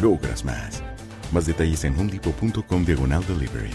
logras más. Más detalles en homedepot.com diagonal delivery.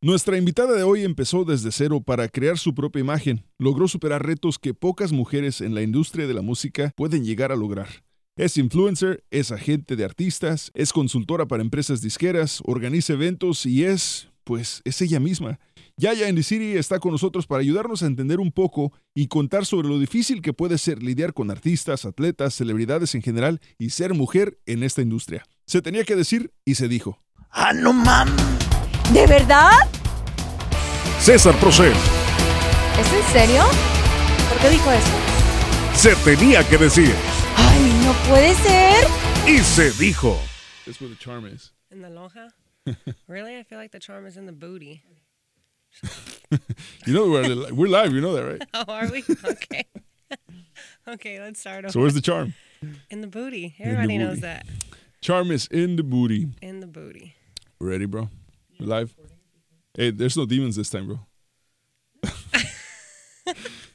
Nuestra invitada de hoy empezó desde cero para crear su propia imagen. Logró superar retos que pocas mujeres en la industria de la música pueden llegar a lograr. Es influencer, es agente de artistas, es consultora para empresas disqueras, organiza eventos y es, pues, es ella misma. Yaya Andy City está con nosotros para ayudarnos a entender un poco y contar sobre lo difícil que puede ser lidiar con artistas, atletas, celebridades en general y ser mujer en esta industria. Se tenía que decir y se dijo. ¡Ah, no mames! ¿De verdad? César Procel. ¿Es en serio? ¿Por qué dijo eso? Se tenía que decir. ¡Ay, no puede ser! Y se dijo. That's where the charm is. In the lonja? really? I feel like the charm is in the booty. you know we're, we're live, you know that, right? Oh, are we? Okay. okay, let's start over. So where's the charm? in the booty. In the Everybody knows that. Charm is in the booty. In the booty. Ready, bro? We're live? Hey, there's no demons this time, bro.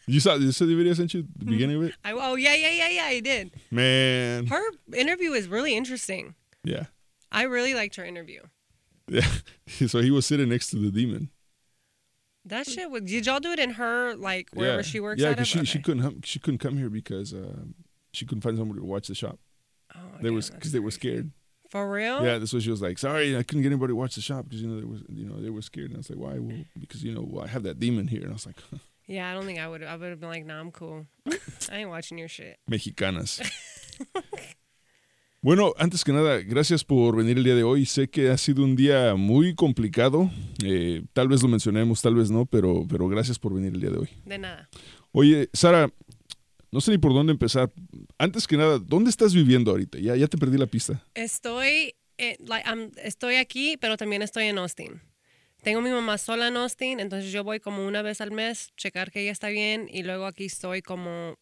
you saw you saw the video I sent you the mm-hmm. beginning of it? I, oh, yeah, yeah, yeah, yeah, I did. Man. Her interview is really interesting. Yeah. I really liked her interview. Yeah. so he was sitting next to the demon. That shit was. Did y'all do it in her like wherever yeah. she works? Yeah, because she, it? she couldn't hum- she couldn't come here because uh, she couldn't find somebody to watch the shop. Oh, they damn, was because they were scared. For real? Yeah, that's what she was like. Sorry, I couldn't get anybody to watch the shop because you know they was you know they were scared. And I was like, why? Well, because you know well, I have that demon here, and I was like, Yeah, I don't think I would. I would have been like, Nah, I'm cool. I ain't watching your shit. mexicanas. Bueno, antes que nada, gracias por venir el día de hoy. Sé que ha sido un día muy complicado. Eh, tal vez lo mencionemos, tal vez no, pero, pero gracias por venir el día de hoy. De nada. Oye, Sara, no sé ni por dónde empezar. Antes que nada, ¿dónde estás viviendo ahorita? Ya, ya te perdí la pista. Estoy, eh, like, estoy aquí, pero también estoy en Austin. Tengo a mi mamá sola en Austin, entonces yo voy como una vez al mes, checar que ella está bien, y luego aquí estoy como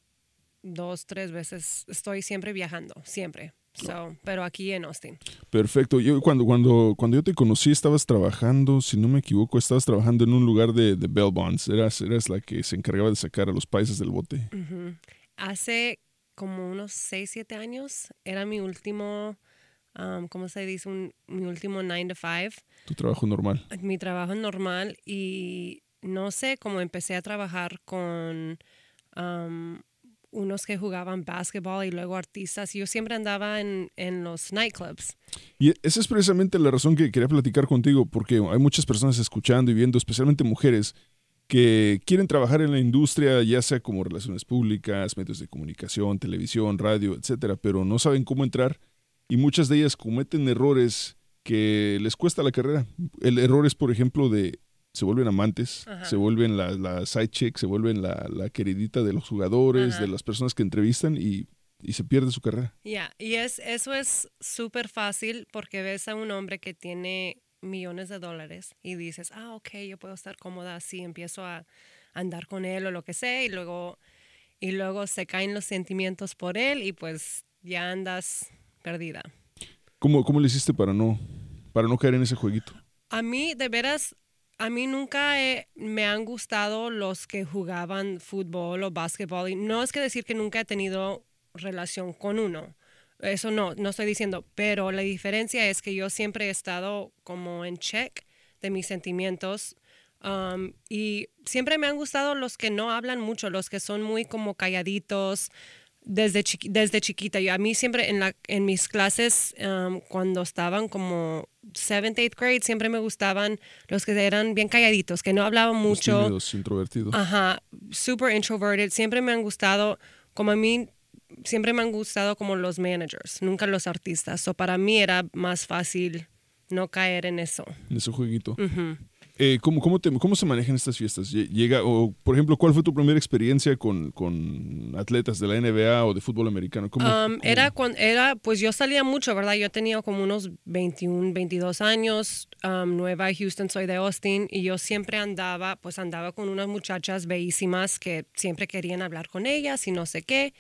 dos, tres veces. Estoy siempre viajando, siempre. So, pero aquí en Austin. Perfecto. Yo cuando, cuando, cuando yo te conocí estabas trabajando, si no me equivoco, estabas trabajando en un lugar de, de bail bonds. Eras, eras la que se encargaba de sacar a los países del bote. Ujú. Hace como unos 6, 7 años era mi último, um, ¿cómo se dice? Un- mi último 9 to 5. Tu trabajo normal. mi trabajo normal y no sé cómo empecé a trabajar con um, unos que jugaban básquetbol y luego artistas. Yo siempre andaba en, en los nightclubs. Y esa es precisamente la razón que quería platicar contigo, porque hay muchas personas escuchando y viendo, especialmente mujeres, que quieren trabajar en la industria, ya sea como relaciones públicas, medios de comunicación, televisión, radio, etcétera, pero no saben cómo entrar y muchas de ellas cometen errores que les cuesta la carrera. El error es, por ejemplo, de se vuelven amantes, Ajá. se vuelven la, la side chick, se vuelven la, la queridita de los jugadores, Ajá. de las personas que entrevistan y, y se pierde su carrera. Ya, y es, eso es súper fácil porque ves a un hombre que tiene millones de dólares y dices, ah, ok, yo puedo estar cómoda así, empiezo a andar con él o lo que sea y luego, y luego se caen los sentimientos por él y pues ya andas perdida. ¿Cómo, cómo le hiciste para no, para no caer en ese jueguito? A mí, de veras, a mí nunca he- me han gustado los que jugaban fútbol o básquetbol. Y no es que decir que nunca he tenido relación con uno. Eso no, no estoy diciendo. Pero la diferencia es que yo siempre he estado como en check de mis sentimientos. um, y siempre me han gustado los que no hablan mucho, los que son muy como calladitos desde, chiqui- desde chiquita. Yo, a mí siempre en, la, en mis clases, um, cuando estaban como 7th, 8th grade, siempre me gustaban los que eran bien calladitos, que no hablaban Los mucho. tímidos, introvertidos. Ajá, super introverted. Siempre me han gustado, como a mí, siempre me han gustado como los managers, nunca los artistas. So para mí era más fácil no caer en eso. en ese jueguito. Eh, ¿cómo, cómo, te- ¿Cómo se manejan estas fiestas? Lle- Llega, o, por ejemplo, ¿cuál fue tu primera experiencia con, con atletas de la NBA o de fútbol americano? ¿Cómo- Um, cómo- era, cuando, era, pues yo salía mucho, ¿verdad? Yo tenía como unos 21, 22 años, um, nueva Houston, soy de Austin, y yo siempre andaba, pues andaba con unas muchachas bellísimas que siempre querían hablar con ellas y no sé qué.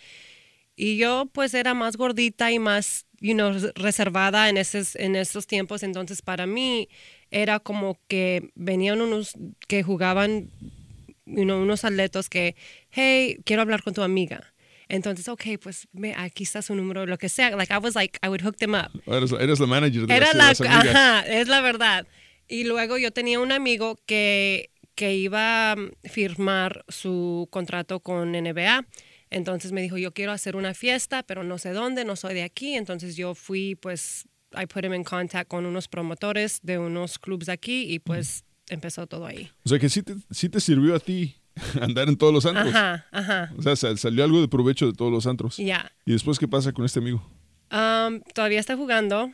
Y yo pues era más gordita y más, you know, reservada en esos, en esos tiempos, entonces para mí era como que venían unos que jugaban you know, unos atletas que, hey, quiero hablar con tu amiga. Entonces, ok, pues ve, aquí está su número, lo que sea. Like, I was like, I would hook them up. Ah, Eres, eres la manager de Era las, la, ajá, es la verdad. Y luego yo tenía un amigo que, que iba a firmar su contrato con NBA. Entonces me dijo, yo quiero hacer una fiesta, pero no sé dónde, no soy de aquí. Entonces yo fui, pues, I put him in contact con unos promotores de unos clubs aquí y pues empezó todo ahí. O sea que sí te, sí te sirvió a ti andar en todos los antros. Ajá, ajá. O sea, sal- salió algo de provecho de todos los antros. Ya. ¿Y después qué pasa con este amigo? Um, todavía está jugando.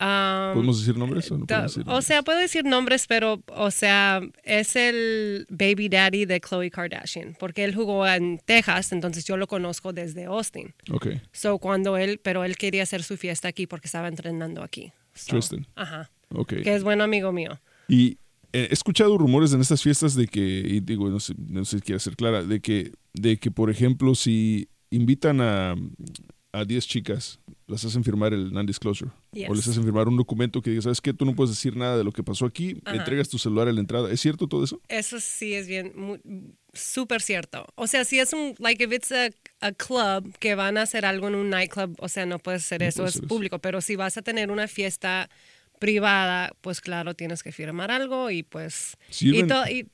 Um, ¿Podemos decir nombres o no decir o nombres? sea, puedo decir nombres, pero, o sea, es el baby daddy de Khloe Kardashian, porque él jugó en Texas, entonces yo lo conozco desde Austin. Ok. So, cuando él, pero él quería hacer su fiesta aquí porque estaba entrenando aquí. So, Tristan. Ajá. Ok. Que es bueno amigo mío. Y eh, he escuchado rumores en estas fiestas de que, y digo, no sé, no sé si quiere ser clara, de que, de que, por ejemplo, si invitan a, a 10 chicas, las hacen firmar el non-disclosure. Yes. O les hacen firmar un documento que diga, ¿sabes qué? Tú no puedes decir nada de lo que pasó aquí, Ajá. entregas tu celular a la entrada. ¿Es cierto todo eso? Eso sí es bien, súper cierto. O sea, si es un, like, if it's a, a club que van a hacer algo en un nightclub, o sea, no puedes hacer No eso, es eso. público. Pero si vas a tener una fiesta privada, pues claro, tienes que firmar algo y pues... Y, to- y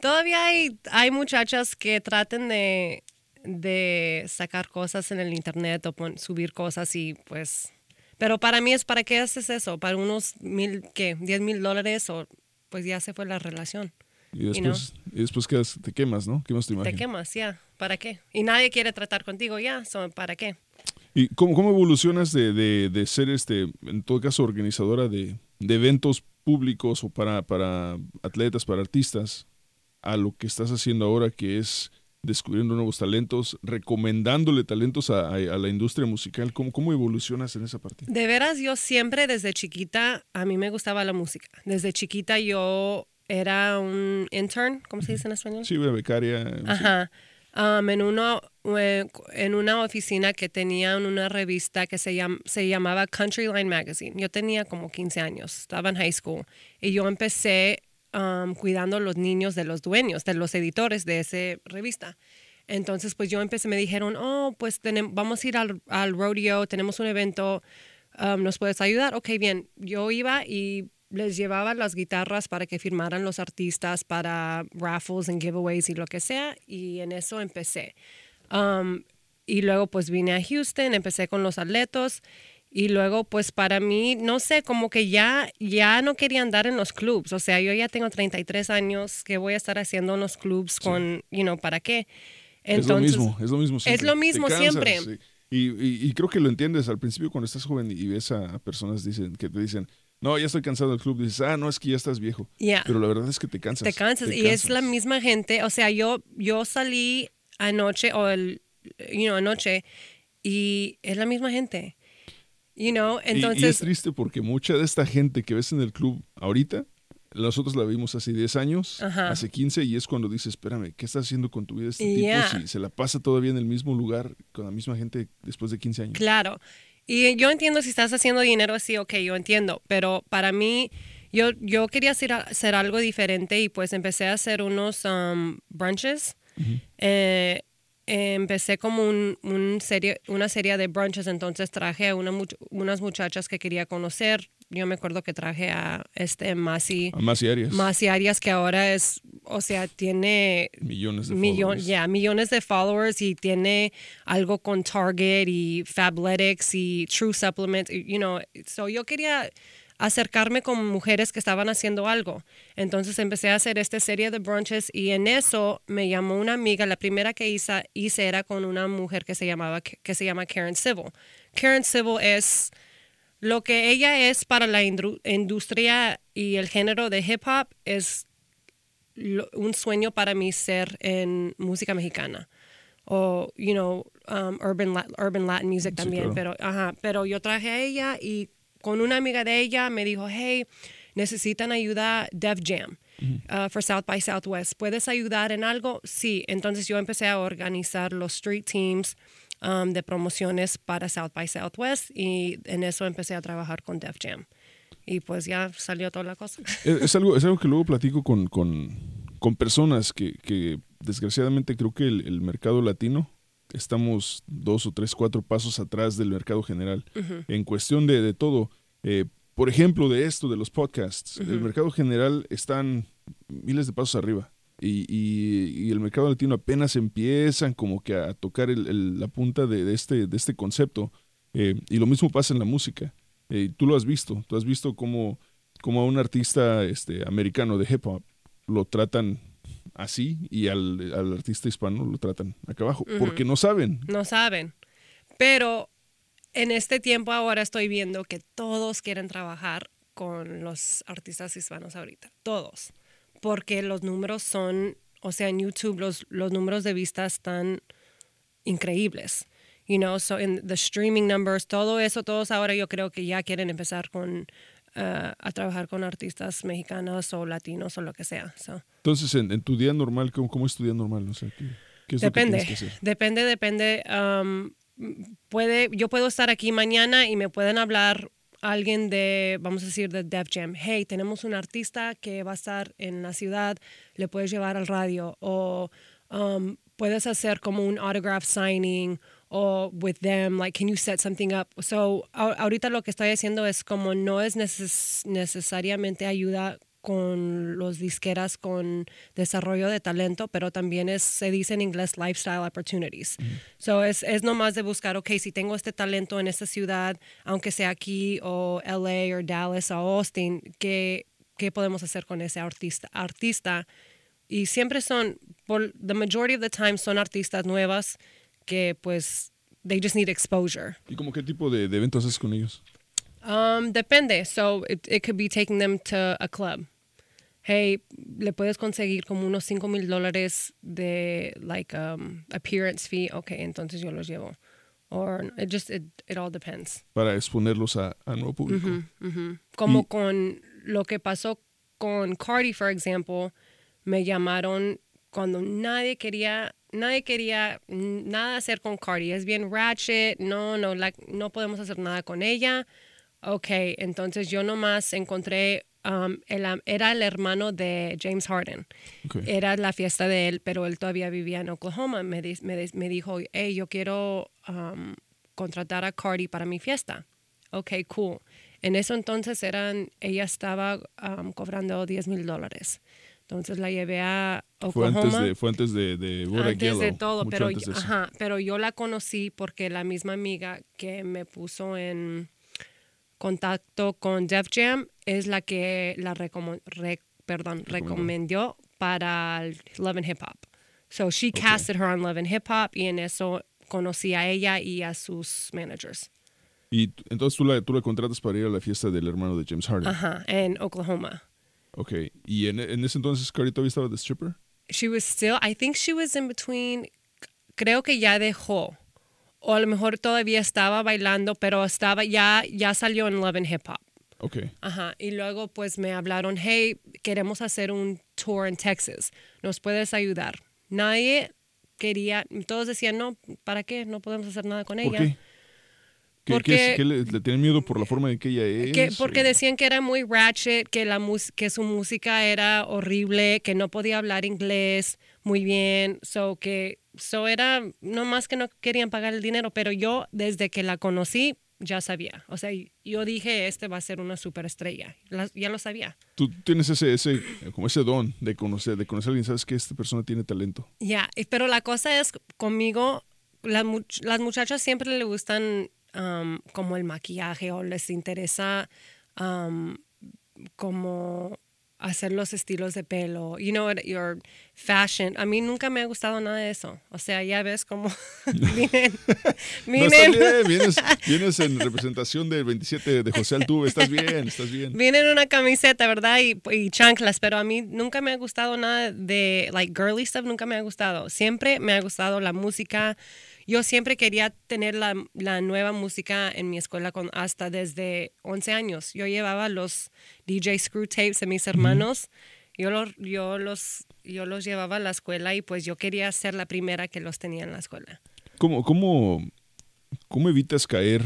todavía hay, hay muchachas que traten de, de sacar cosas en el internet o subir cosas y pues... Pero para mí es, ¿para qué haces eso? ¿Para unos mil, qué? ¿10 mil dólares? O pues ya se fue la relación. Y después, y después quedas- te quemas, ¿no? Quemas tu imagen. Te quemas, ya. ¿Para qué? Y nadie quiere tratar contigo, ya. so, ¿Para qué? ¿Y cómo, cómo evolucionas de, de- de ser, este, en todo caso, organizadora de, de eventos públicos o para, para atletas, para artistas, a lo que estás haciendo ahora, que es descubriendo nuevos talentos, recomendándole talentos a, a- a la industria musical? ¿Cómo, ¿Cómo evolucionas en esa parte? De veras, yo siempre desde chiquita, a mí me gustaba la música. Desde chiquita yo era un intern, ¿cómo se dice en español? Sí, una becaria. Ajá. Um, en, una, eh, en una oficina que tenía una revista que se, llam- se llamaba Countryline Magazine. Yo tenía como 15 años, estaba en high school. Y yo empecé um, cuidando los niños de los dueños, de los editores de esa revista. Entonces, pues yo empecé, me dijeron, oh, pues tenem- vamos a ir al, al rodeo, tenemos un evento, ¿nos puedes ayudar? Ok, bien. Yo iba y les llevaba las guitarras para que firmaran los artistas para raffles and giveaways y lo que sea, y en eso empecé. Y luego pues vine a Houston, empecé con los atletos y luego pues para mí, no sé, como que ya, ya no quería andar en los clubs. O sea, yo ya tengo 33 años, que voy a estar haciendo en los clubs con, you know, ¿para qué? es lo mismo, es lo mismo siempre. lo mismo cansas, siempre. sí. Y, y- y creo que lo entiendes al principio cuando estás joven y ves a, personas dicen, que te dicen, no, ya estoy cansado del club. Dices, ah, no, es que ya estás viejo. Pero la verdad es que te cansas. te cansas. te y es la misma gente. O sea, yo, yo salí anoche o el, you know, anoche y es la misma gente. You know, Y- y, es entonces, triste porque mucha de esta gente que ves en el club ahorita, nosotros la vimos hace 10 años, Ajá. hace 15, y es cuando dices, espérame, ¿qué estás haciendo con tu vida este Yeah. tipo si se la pasa todavía en el mismo lugar con la misma gente después de 15 años? claro. Y yo entiendo si estás haciendo dinero así, ok, yo entiendo. Pero para mí, Yo, yo quería hacer, hacer algo diferente y pues empecé a hacer unos um, brunches. Eh, empecé como un, un serie, una serie de brunches, entonces traje a una, unas muchachas que quería conocer. Yo me acuerdo que traje a este Masi, A más y Arias. Masi Arias, que ahora es, o sea, tiene Millones de millon- followers. ya, millones de followers y tiene algo con Target y Fabletics y True Supplement, y, you know, so yo quería acercarme con mujeres que estaban haciendo algo. Entonces empecé a hacer esta serie de brunches y en eso me llamó una amiga, la primera que hice, hice era con una mujer que se llamaba que se llama Karen Civil. Karen Civil es lo que ella es para la industria y el género de hip hop es lo- un sueño para mí ser en música mexicana o you know um, urban urban Latin music Sí, también claro. pero ajá pero yo traje a ella y con una amiga de ella me dijo hey necesitan ayuda Def Jam uh, for South by Southwest. Puedes ayudar en algo sí entonces yo empecé a organizar los street teams um, de promociones para South by Southwest y en eso empecé a trabajar con Def Jam. Y pues ya salió toda la cosa. Es, es algo, es algo que luego platico con, con, con personas que, que desgraciadamente creo que el, el mercado latino estamos dos o tres, cuatro pasos atrás del mercado general en cuestión de, de todo. Eh, por ejemplo, de esto, de los podcasts. El mercado general están miles de pasos arriba. Y, y- y el mercado latino apenas empiezan como que a tocar el- el- la punta de, de este, de este concepto. Eh, y lo mismo pasa en la música. Eh, tú lo has visto, tú has visto cómo, cómo a un artista este, americano de hip hop lo tratan así y al, al artista hispano lo tratan acá abajo, porque no saben. no saben. Pero en este tiempo ahora estoy viendo que todos quieren trabajar con los artistas hispanos ahorita, todos, porque los números son, o sea, en YouTube los, los números de vistas están increíbles. You know, so in the streaming numbers, todo eso, todos ahora yo creo que ya quieren empezar con uh, a trabajar con artistas mexicanos o latinos o lo que sea. So. Entonces, en, en tu día normal, ¿cómo, cómo es tu día normal? O sea, ¿qué, qué es lo que Depende, que hacer? depende, depende. um, puede, yo puedo estar aquí mañana y me pueden hablar alguien de, vamos a decir, de Def Jam. Hey, tenemos un artista que va a estar en la ciudad, le puedes llevar al radio o um, puedes hacer como un autograph signing o with them, like, can you set something up? So, ahorita lo que estoy haciendo es como no es neces- necesariamente ayuda con los disqueras con desarrollo de talento, pero también es, se dice en inglés, lifestyle opportunities. So es, es nomás de buscar, ok, si tengo este talento en esta ciudad, aunque sea aquí o LA o Dallas o Austin, ¿qué, qué podemos hacer con ese artista? artista? Y siempre son, por the majority of the time, son artistas nuevas que pues, they just need exposure. ¿Y como qué tipo de, de eventos haces con ellos? Um, depende. So it, it could be taking them to a club. Hey, le puedes conseguir como unos 5 mil dólares de like um, appearance fee. Okay, entonces yo los llevo. Or it just it, it all depends. Para exponerlos a, a nuevo público. Como Y- con lo que pasó con Cardi, for example, me llamaron cuando nadie quería, nadie quería nada hacer con Cardi. Es bien ratchet, no, no, like, no podemos hacer nada con ella. Ok, entonces yo nomás encontré, um, el era el hermano de James Harden. Era la fiesta de él, pero él todavía vivía en Oklahoma. Me, di- me, me dijo, hey, yo quiero um, contratar a Cardi para mi fiesta. Ok, cool. En eso entonces eran, ella estaba um, cobrando 10 mil dólares. Entonces la llevé a Fue Oklahoma. antes de, fue antes de, de Bodak Antes de todo, pero, antes de ajá, pero yo la conocí porque la misma amiga que me puso en contacto con Def Jam es la que la recomo- re- perdón, recomendó para Love and Hip Hop. So she casted her on Love and Hip Hop y en eso conocí a ella y a sus managers. Y entonces tú la, tú la contratas para ir a la fiesta del hermano de James Harden. Ajá, en Oklahoma. Ok. ¿Y en, en ese entonces Cardi todavía estaba de stripper? she was still, I think she was in between, creo que ya dejó. O a lo mejor todavía estaba bailando, pero estaba ya, ya salió en Love and Hip Hop. Ok. Ajá. Y luego pues me hablaron, hey, queremos hacer un tour en Texas. ¿Nos puedes ayudar? Nadie quería, todos decían, no, ¿para qué? No podemos hacer nada con ¿Por ella. ¿Qué, Porque- qué es- qué le, le tienen miedo por la forma en que ella es? Que, porque o- decían que era muy ratchet, que, la que su música era horrible, que no podía hablar inglés muy bien, so que so era no más que no querían pagar el dinero, pero yo desde que la conocí ya sabía, o sea, yo dije este va a ser una superestrella, La- ya lo sabía. Tú tienes ese, ese, como ese don de conocer, de conocer a alguien, sabes que esta persona tiene talento. Ya, y- pero la cosa es conmigo, much- las muchachas siempre le gustan um, como el maquillaje o les interesa um, como hacer los estilos de pelo, you know, your fashion. A mí nunca me ha gustado nada de eso. O sea, ya ves cómo vienen, No, vienen, estás bien, vienes, vienes en representación del 27 de José Altuve, estás bien, estás bien. vienen una camiseta, ¿verdad? Y, y chanclas, pero a mí nunca me ha gustado nada de, like, girly stuff, nunca me ha gustado. Siempre me ha gustado la música. Yo siempre quería tener la, la nueva música en mi escuela con, hasta desde 11 años. Yo llevaba los DJ Screw Tapes de mis hermanos. Yo, los, yo, los, yo los llevaba a la escuela y pues yo quería ser la primera que los tenía en la escuela. ¿Cómo, cómo, cómo evitas caer?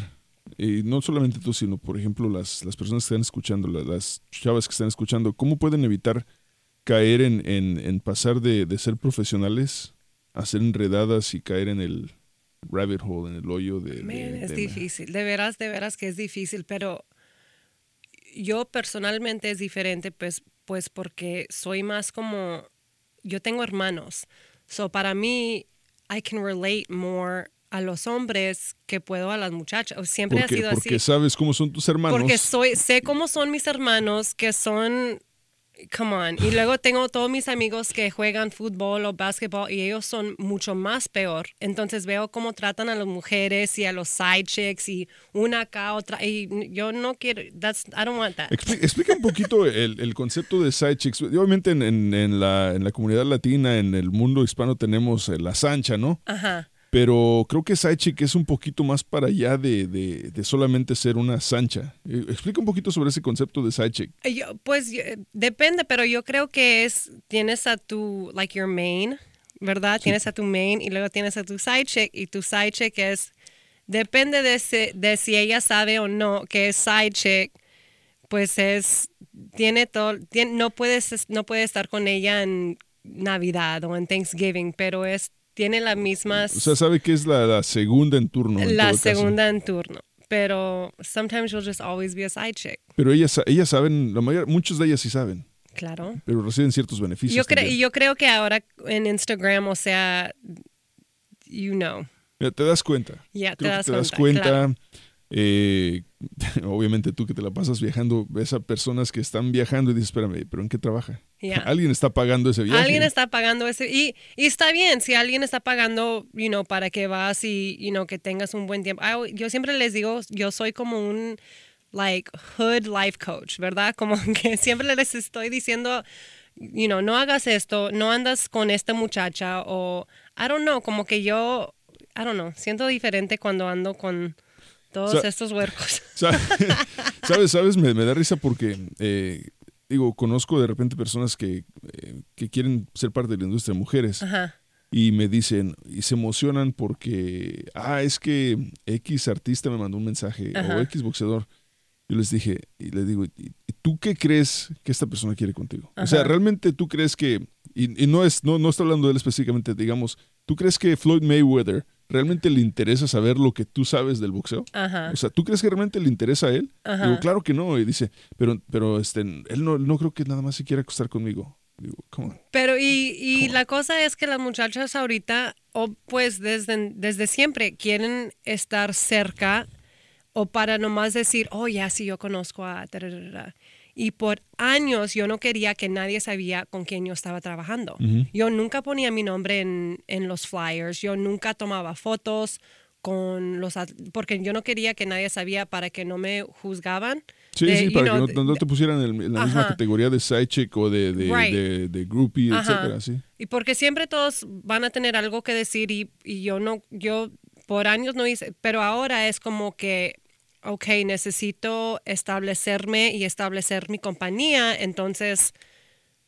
Y no solamente tú, sino, por ejemplo, las, las personas que están escuchando, la- las, chavas que están escuchando, ¿cómo pueden evitar caer en, en, en pasar de, de ser profesionales a ser enredadas y caer en el rabbit hole, en el hoyo de... de- Man, es de- difícil, de veras, de veras que es difícil, pero yo personalmente es diferente, pues, pues porque soy más como, yo tengo hermanos, so para mí, I can relate more a los hombres que puedo a las muchachas, siempre porque, ha sido porque así. sabes cómo son tus hermanos. Porque soy, sé cómo son mis hermanos, que son, come on. Y luego tengo todos mis amigos que juegan fútbol o básquetbol y ellos son mucho más peor. Entonces veo cómo tratan a las mujeres y a los side chicks y una acá, otra. Y yo no quiero, that's, I don't want that. Expli- explica un poquito el, el concepto de side chicks. Obviamente en, en- en la, en la comunidad latina, en el mundo hispano tenemos eh, la sancha, ¿no? Ajá. Pero creo que side chick es un poquito más para allá de, de- de solamente ser una sancha. Eh, Explica un poquito sobre ese concepto de side chick. Yo, pues yo- depende, pero yo creo que es, tienes a tu, like your main, ¿verdad? Tienes a tu main y luego tienes a tu side chick y tu side chick es, depende de, si- de si ella sabe o no que es side chick, pues es, tiene todo, tiene- no, puedes, no puedes estar con ella en Navidad o en Thanksgiving, pero es, tiene las mismas, O sea, sabe que es la, la segunda en turno. en la caso. segunda en turno. Pero sometimes you'll just always be a side chick, Pero ellas, ellas saben, la mayor, muchos de ellas sí saben, claro. pero reciben ciertos beneficios. Yo, también. y yo creo que ahora en Instagram, o sea, you know, Mira, te das cuenta. ya te das te das cuenta. cuenta. claro. eh, obviamente tú que te la pasas viajando, ves a personas que están viajando y dices, espérame, ¿pero en qué trabaja? Alguien está pagando ese viaje. Alguien está pagando ese y, y está bien si alguien está pagando, you know, para que vas y you know que tengas un buen tiempo. Yo siempre les digo, yo soy como un like hood life coach, ¿verdad? Como que siempre les estoy diciendo, you know, no hagas esto, no andas con esta muchacha o I don't know, como que yo I don't know, siento diferente cuando ando con todos estos huercos. Sa- ¿Sabes? ¿Sabes? Me, me da risa porque, eh, digo, conozco de repente personas que, eh, que quieren ser parte de la industria, mujeres, Ajá. y me dicen, y se emocionan porque, ah, es que X artista me mandó un mensaje, o. X boxeador. Yo les dije, y les digo, ¿y y tú qué crees que esta persona quiere contigo? O sea, realmente tú crees que, y, y no es, no, no estoy hablando de él específicamente, digamos, ¿tú crees que Floyd Mayweather realmente le interesa saber lo que tú sabes del boxeo? Ajá. O sea, ¿tú crees que realmente le interesa a él? Ajá. Digo, claro que no. Y dice, pero, pero este, él no, no creo que nada más se quiera acostar conmigo. Digo, come on. Pero y, y la cosa es que las muchachas ahorita, o pues desde, desde siempre, quieren estar cerca o para nomás decir, oh, ya sí, yo conozco a... tararara". Y por años yo no quería que nadie sabía con quién yo estaba trabajando. Yo nunca ponía mi nombre en, en los flyers, yo nunca tomaba fotos con los... Porque yo no quería que nadie sabía para que no me juzgaban. Sí, de, sí, para know, que no, no te pusieran en, la misma categoría de side chick o de, de, Right. de, de groupie, Ajá. etcétera, sí. Y porque siempre todos van a tener algo que decir y, y yo no, yo por años no hice, pero ahora es como que, ok, necesito establecerme y establecer mi compañía, entonces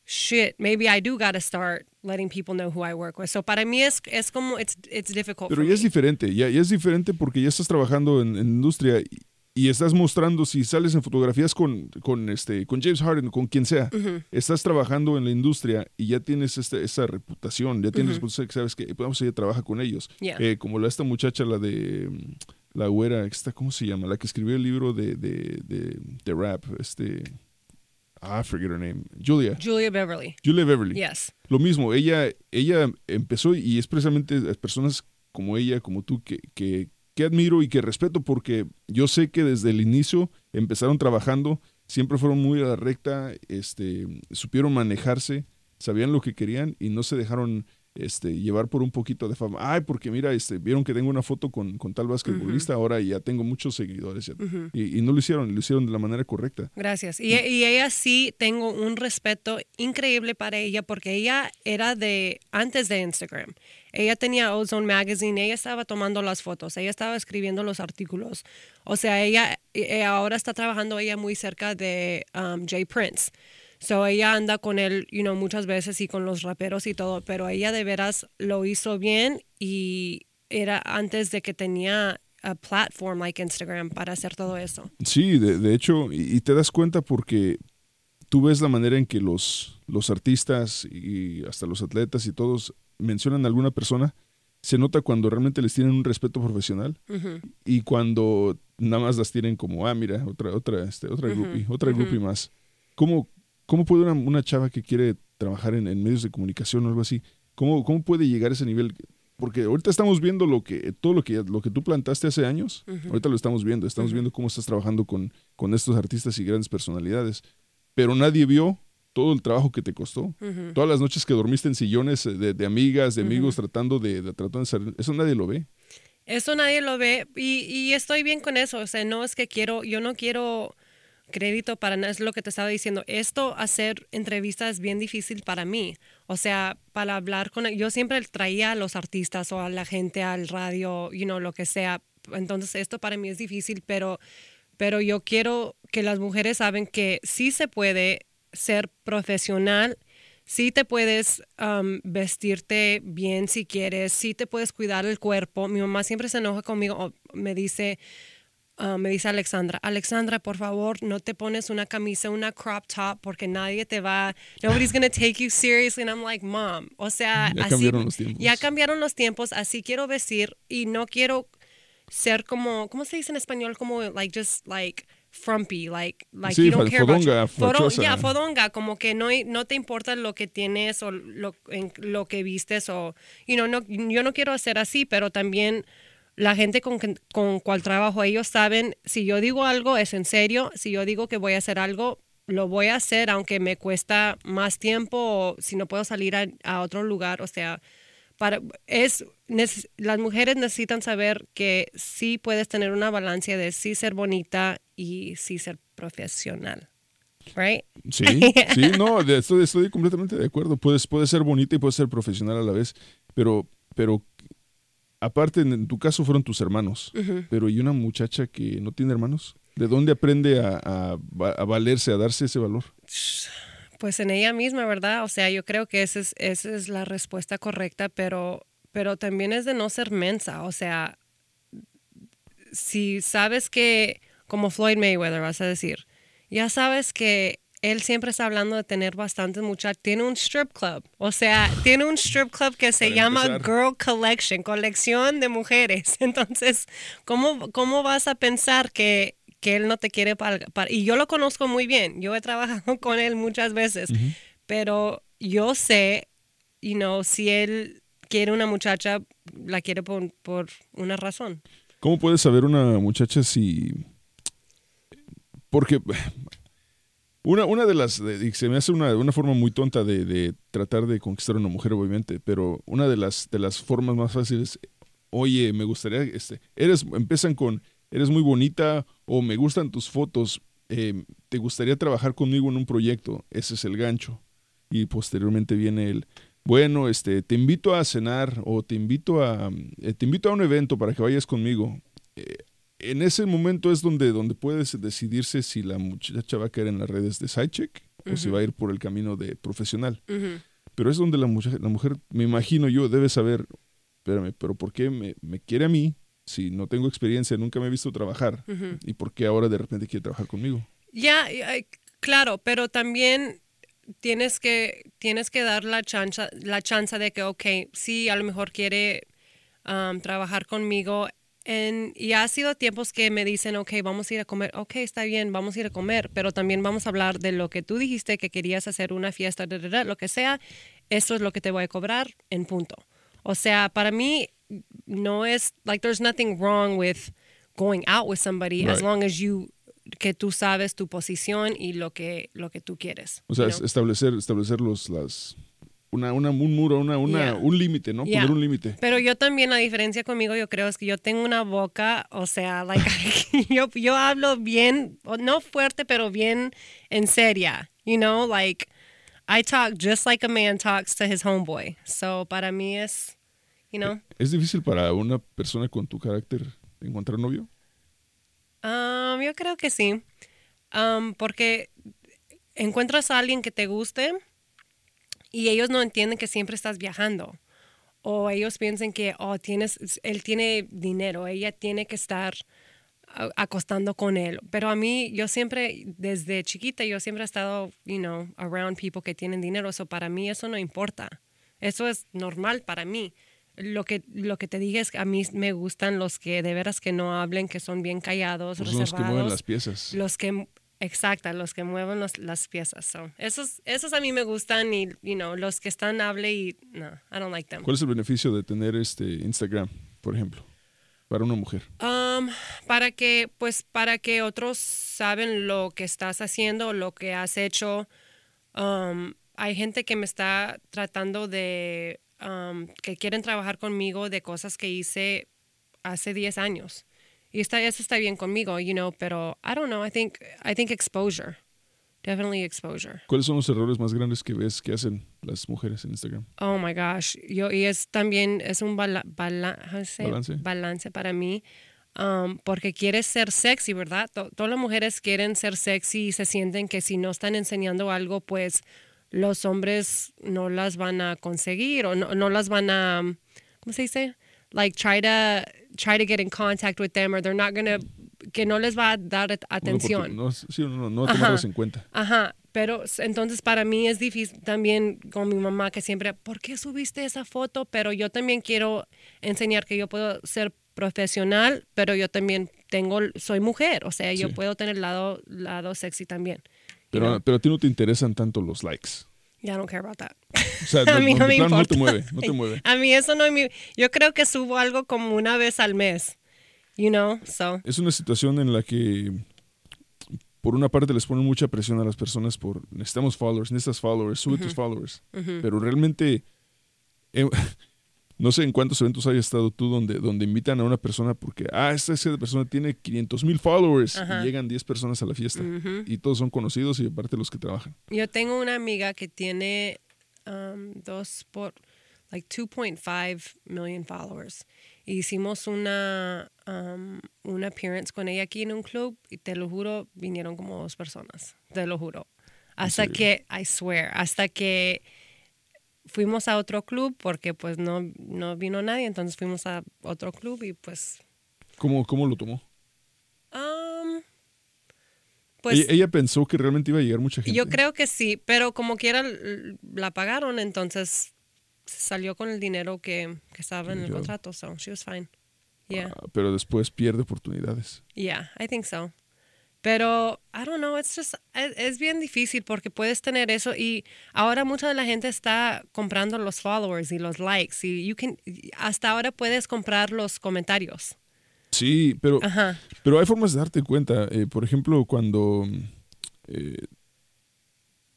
shit, maybe I do gotta start letting people know who I work with. So para mí es, es como, it's, it's difficult. Pero ya es me. diferente, ya, ya es diferente porque ya estás trabajando en, en industria y, y estás mostrando, si sales en fotografías con, con, este, con James Harden, con quien sea, estás trabajando en la industria y ya tienes este, esa reputación, ya tienes, pues, que sabes que podemos ella trabaja con ellos. Yeah. Eh, como la, esta muchacha, la de mm, la güera, esta, ¿cómo se llama? La que escribió el libro de, de, de, de rap, este, ah, I forget her name, Julia. Julia Beverly. Julia Beverly. Yes. Lo mismo, ella, ella empezó y es precisamente personas como ella, como tú, que, que, que admiro y que respeto porque yo sé que desde el inicio empezaron trabajando, siempre fueron muy a la recta, este, supieron manejarse, sabían lo que querían y no se dejaron este, llevar por un poquito de fama. Ay, porque mira, este, vieron que tengo una foto con, con tal basquetbolista, ahora ya tengo muchos seguidores. y, y no lo hicieron, lo hicieron de la manera correcta. Gracias. Y, y ella sí tengo un respeto increíble para ella porque ella era de antes de Instagram. Ella tenía Ozone Magazine, ella estaba tomando las fotos, ella estaba escribiendo los artículos. O sea, ella eh, ahora está trabajando ella muy cerca de um, Jay Prince. So ella anda con él, you know, muchas veces y con los raperos y todo, pero ella de veras lo hizo bien y era antes de que tenía a platform like Instagram para hacer todo eso. Sí, de, de hecho, y, y te das cuenta porque tú ves la manera en que los, los artistas y hasta los atletas y todos mencionan a alguna persona, se nota cuando realmente les tienen un respeto profesional y cuando nada más las tienen como, ah, mira, otra, otra, este, otra groupie, otra groupie más. ¿Cómo, cómo puede una, una chava que quiere trabajar en, en medios de comunicación o algo así, cómo, cómo puede llegar a ese nivel? Porque ahorita estamos viendo lo que, todo lo que, lo que tú plantaste hace años, ahorita lo estamos viendo, estamos viendo cómo estás trabajando con, con estos artistas y grandes personalidades, pero nadie vio todo el trabajo que te costó, todas las noches que dormiste en sillones de, de amigas, de amigos, tratando de, de, tratando de salir, eso nadie lo ve. Eso nadie lo ve y, y estoy bien con eso, o sea, no es que quiero, yo no quiero crédito para nada, es lo que te estaba diciendo. Esto, hacer entrevistas es bien difícil para mí. O sea, para hablar con... Yo siempre traía a los artistas o a la gente al radio, you know, lo que sea. Entonces, esto para mí es difícil, pero, pero yo quiero que las mujeres saben que sí se puede ser profesional, sí te puedes um, vestirte bien si quieres, sí te puedes cuidar el cuerpo. Mi mamá siempre se enoja conmigo, me dice... Uh, me dice Alexandra, Alexandra, por favor, no te pones una camisa, una crop top, porque nadie te va, nobody's gonna take you seriously. And I'm like, mom, o sea, Ya así, cambiaron los tiempos. ya cambiaron los tiempos, así quiero vestir y no quiero ser como, ¿cómo se dice en español? Como, like, just like frumpy, like, like Sí, you don't care about fodonga, fachosa. ya, fodonga, como que no, no te importa lo que tienes o lo, en, lo que vistes o, you know, no, yo no quiero hacer así, pero también la gente con, con cual trabajo, ellos saben, si yo digo algo es en serio, si yo digo que voy a hacer algo, lo voy a hacer aunque me cuesta más tiempo o si no puedo salir a, a otro lugar, o sea, para, es, neces- las mujeres necesitan saber que sí puedes tener una balanza de sí ser bonita y sí ser profesional. Right? Sí, sí, no, estoy completamente de acuerdo. Puedes, puedes ser bonita y puedes ser profesional a la vez, pero, pero aparte, en, tu caso fueron tus hermanos, pero ¿y una muchacha que no tiene hermanos? ¿De dónde aprende a, a va- a valerse, a darse ese valor? Pues en ella misma, ¿verdad? O sea, yo creo que esa es, esa es la respuesta correcta, pero, pero también es de no ser mensa. O sea, si sabes que, como Floyd Mayweather, vas a decir, ya sabes que él siempre está hablando de tener bastantes muchachos. Tiene un strip club. O sea, tiene un strip club que se Para llama empezar. Girl Collection, colección de mujeres. Entonces, ¿cómo, cómo vas a pensar que, que él no te quiere pagar? Y yo lo conozco muy bien. Yo he trabajado con él muchas veces. Pero yo sé, you know, si él quiere una muchacha, la quiere por, por una razón. ¿Cómo puedes saber una muchacha si... Porque una, una de las... de- se me hace una, una forma muy tonta de, de tratar de conquistar a una mujer, obviamente, pero una de las, de las formas más fáciles, oye, me gustaría... Este, eres, empiezan con, eres muy bonita o me gustan tus fotos, eh, te gustaría trabajar conmigo en un proyecto, ese es el gancho. Y posteriormente viene el, bueno, este, te invito a cenar o te invito a, eh, te invito a un evento para que vayas conmigo. Eh, en ese momento es donde, donde puedes decidirse si la muchacha va a caer en las redes de Sidecheck o si va a ir por el camino de profesional. Pero es donde la mujer, la mujer, me imagino yo, debe saber, espérame, pero ¿por qué me, me quiere a mí si no tengo experiencia, nunca me he visto trabajar? ¿Y por qué ahora de repente quiere trabajar conmigo? Ya, claro, pero también tienes que, tienes que dar la chance, la chance de que, ok, sí, a lo mejor quiere um, trabajar conmigo. En, y ha sido tiempos que me dicen, ok, vamos a ir a comer, ok, está bien, vamos a ir a comer, pero también vamos a hablar de lo que tú dijiste, que querías hacer una fiesta, da, da, da, lo que sea, esto es lo que te voy a cobrar en punto. O sea, para mí no es, like, there's nothing wrong with going out with somebody as long as you que tú sabes tu posición y lo que lo que tú quieres. O sea, you es- know? establecer, establecer los, las, una, una, un muro, una, una, Yeah. un límite, ¿no? Yeah. Poner un límite. Pero yo también, la diferencia conmigo, yo creo es que yo tengo una boca, o sea, like, yo, yo hablo bien, no fuerte, pero bien en seria, you know, like, I talk just like a man talks to his homeboy. So, para mí es, you know, ¿Es difícil para una persona con tu carácter encontrar novio? um, yo creo que sí, Um, porque encuentras a alguien que te guste y ellos no entienden que siempre estás viajando. O ellos piensan que, oh, tienes, él tiene dinero, ella tiene que estar acostando con él. Pero a mí, yo siempre, desde chiquita, yo siempre he estado, you know, around people que tienen dinero. So para mí eso no importa. Eso es normal para mí. Lo que, lo que te dije es que a mí me gustan los que de veras que no hablen, que son bien callados, Pues son los que mueven reservados. las piezas. Los que, exacta, los que mueven los- las piezas. So, esos, esos a mí me gustan y, you know, los que están hable y, no, I don't like them. ¿Cuál es el beneficio de tener este Instagram, por ejemplo, para una mujer? Um, para que, pues, para que otros saben lo que estás haciendo, lo que has hecho. Um, hay gente que me está tratando de, um, que quieren trabajar conmigo de cosas que hice hace 10 años. Y está, eso está bien conmigo, you know, pero I don't know, I think, I think exposure. Definitely exposure. ¿Cuáles son los errores más grandes que ves que hacen las mujeres en Instagram? Oh my gosh, yo y es también es un bala-? Balance. balance para mí, um, porque quieres ser sexy, ¿verdad? To- todas las mujeres quieren ser sexy y se sienten que si no están enseñando algo, pues los hombres no las van a conseguir o no, no las van a, ¿cómo se dice? Like try to try to get in contact with them or they're not gonna que no les va a dar atención. No, sí, no, no, no Ajá. en cuenta. Ajá, pero entonces para mí es difícil también con mi mamá que siempre, ¿por qué subiste esa foto? Pero yo también quiero enseñar que yo puedo ser profesional, pero yo también tengo, soy mujer, o sea, yo Sí. puedo tener lado, lado sexy también. you Pero, know? pero a ti no te interesan tanto los likes. I don't care about that. O sea, a no, mí no, no me importa. no te mueve, no te mueve. A mí eso no me... Yo creo que subo algo como una vez al mes, you know, so... Es una situación en la que por una parte les ponen mucha presión a las personas por necesitamos followers, necesitas followers, sube tus followers. ujú. Pero realmente eh, no sé en cuántos eventos hayas estado tú donde, donde invitan a una persona porque, ah, esta, esta persona tiene 500 mil followers Ajá. y llegan 10 personas a la fiesta. Ujú. Y todos son conocidos y aparte los que trabajan. Yo tengo una amiga que tiene um, dos por, like 2.5 million followers. Hicimos una, um, una appearance con ella aquí en un club y te lo juro, vinieron como dos personas. Te lo juro. Hasta que, I swear, hasta que fuimos a otro club porque pues no, no vino nadie, entonces fuimos a otro club y pues... ¿Cómo, cómo lo tomó? um, pues ella, ella pensó que realmente iba a llegar mucha gente. Yo creo que sí, pero como quiera la pagaron, entonces salió con el dinero que, que estaba en el Ya. contrato, so she was fine. Yeah, Ah, pero después pierde oportunidades. yeah, I think so. Pero, I don't know, it's just, es, es bien difícil porque puedes tener eso y ahora mucha de la gente está comprando los followers y los likes y you can, hasta ahora puedes comprar los comentarios. Sí, pero, Ajá. pero hay formas de darte cuenta. Eh, por ejemplo, cuando... eh,